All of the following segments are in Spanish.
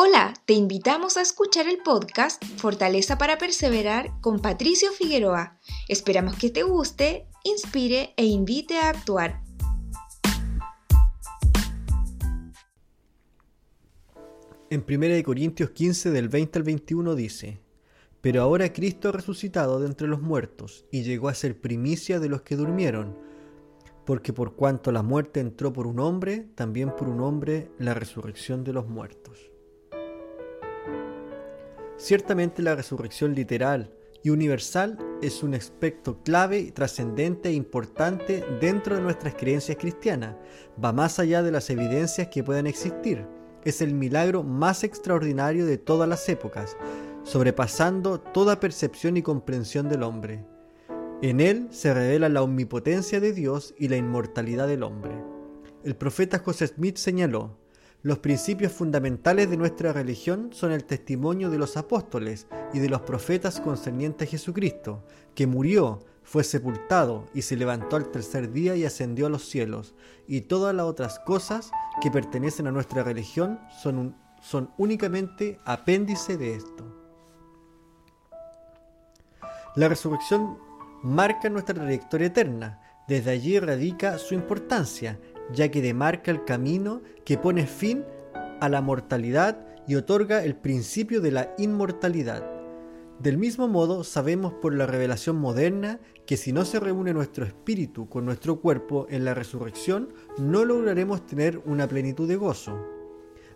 Hola, te invitamos a escuchar el podcast Fortaleza para Perseverar con Patricio Figueroa. Esperamos que te guste, inspire e invite a actuar. En 1 Corintios 15 del 20 al 21 dice, Pero ahora Cristo ha resucitado de entre los muertos y llegó a ser primicia de los que durmieron, porque por cuanto la muerte entró por un hombre, también por un hombre la resurrección de los muertos. Ciertamente la resurrección literal y universal es un aspecto clave, trascendente e importante dentro de nuestras creencias cristianas. Va más allá de las evidencias que puedan existir. Es el milagro más extraordinario de todas las épocas, sobrepasando toda percepción y comprensión del hombre. En él se revela la omnipotencia de Dios y la inmortalidad del hombre. El profeta José Smith señaló, los principios fundamentales de nuestra religión son el testimonio de los apóstoles y de los profetas concernientes a Jesucristo, que murió, fue sepultado y se levantó al tercer día y ascendió a los cielos, y todas las otras cosas que pertenecen a nuestra religión son, son únicamente apéndice de esto. La resurrección marca nuestra trayectoria eterna, desde allí radica su importancia ya que demarca el camino que pone fin a la mortalidad y otorga el principio de la inmortalidad. Del mismo modo, sabemos por la revelación moderna que si no se reúne nuestro espíritu con nuestro cuerpo en la resurrección, no lograremos tener una plenitud de gozo.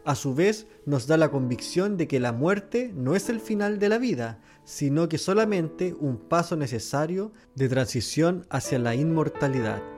A su vez, nos da la convicción de que la muerte no es el final de la vida, sino que solamente un paso necesario de transición hacia la inmortalidad.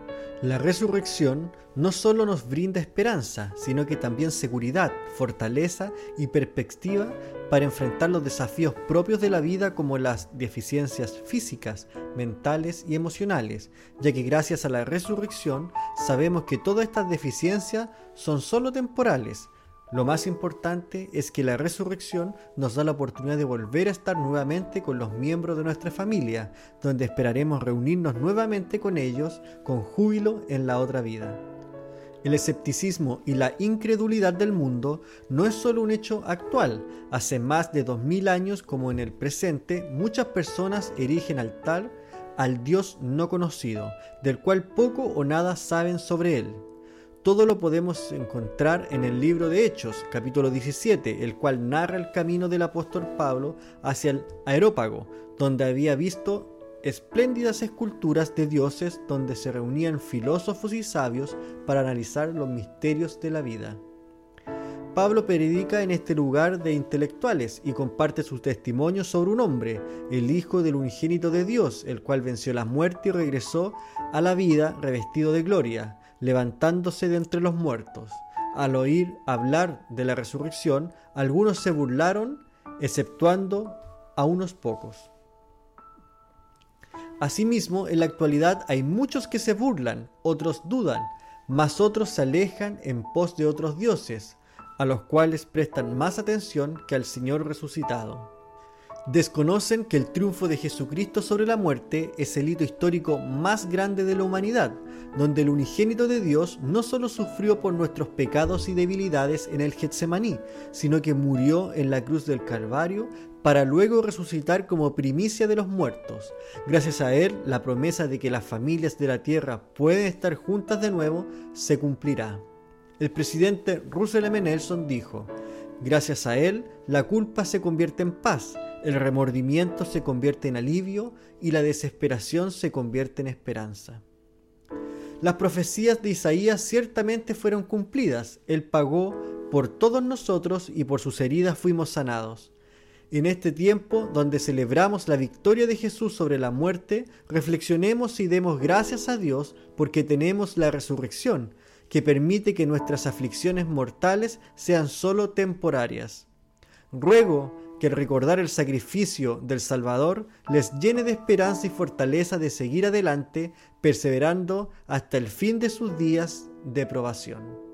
La resurrección no solo nos brinda esperanza, sino que también seguridad, fortaleza y perspectiva para enfrentar los desafíos propios de la vida como las deficiencias físicas, mentales y emocionales, ya que gracias a la resurrección sabemos que todas estas deficiencias son solo temporales, lo más importante es que la resurrección nos da la oportunidad de volver a estar nuevamente con los miembros de nuestra familia, donde esperaremos reunirnos nuevamente con ellos con júbilo en la otra vida. El escepticismo y la incredulidad del mundo no es solo un hecho actual. Hace más de dos mil años como en el presente, muchas personas erigen al tal al Dios no conocido, del cual poco o nada saben sobre él. Todo lo podemos encontrar en el libro de Hechos, capítulo 17, el cual narra el camino del apóstol Pablo hacia el aerópago, donde había visto espléndidas esculturas de dioses donde se reunían filósofos y sabios para analizar los misterios de la vida. Pablo predica en este lugar de intelectuales y comparte su testimonio sobre un hombre, el Hijo del unigénito de Dios, el cual venció la muerte y regresó a la vida revestido de gloria levantándose de entre los muertos. Al oír hablar de la resurrección, algunos se burlaron, exceptuando a unos pocos. Asimismo, en la actualidad hay muchos que se burlan, otros dudan, mas otros se alejan en pos de otros dioses, a los cuales prestan más atención que al Señor resucitado desconocen que el triunfo de Jesucristo sobre la muerte es el hito histórico más grande de la humanidad, donde el unigénito de Dios no solo sufrió por nuestros pecados y debilidades en el Getsemaní, sino que murió en la cruz del Calvario para luego resucitar como primicia de los muertos. Gracias a él, la promesa de que las familias de la tierra pueden estar juntas de nuevo se cumplirá. El presidente Russell M. Nelson dijo, Gracias a él, la culpa se convierte en paz el remordimiento se convierte en alivio y la desesperación se convierte en esperanza. Las profecías de Isaías ciertamente fueron cumplidas. Él pagó por todos nosotros y por sus heridas fuimos sanados. En este tiempo donde celebramos la victoria de Jesús sobre la muerte, reflexionemos y demos gracias a Dios porque tenemos la resurrección, que permite que nuestras aflicciones mortales sean solo temporarias. Ruego que recordar el sacrificio del Salvador les llene de esperanza y fortaleza de seguir adelante, perseverando hasta el fin de sus días de probación.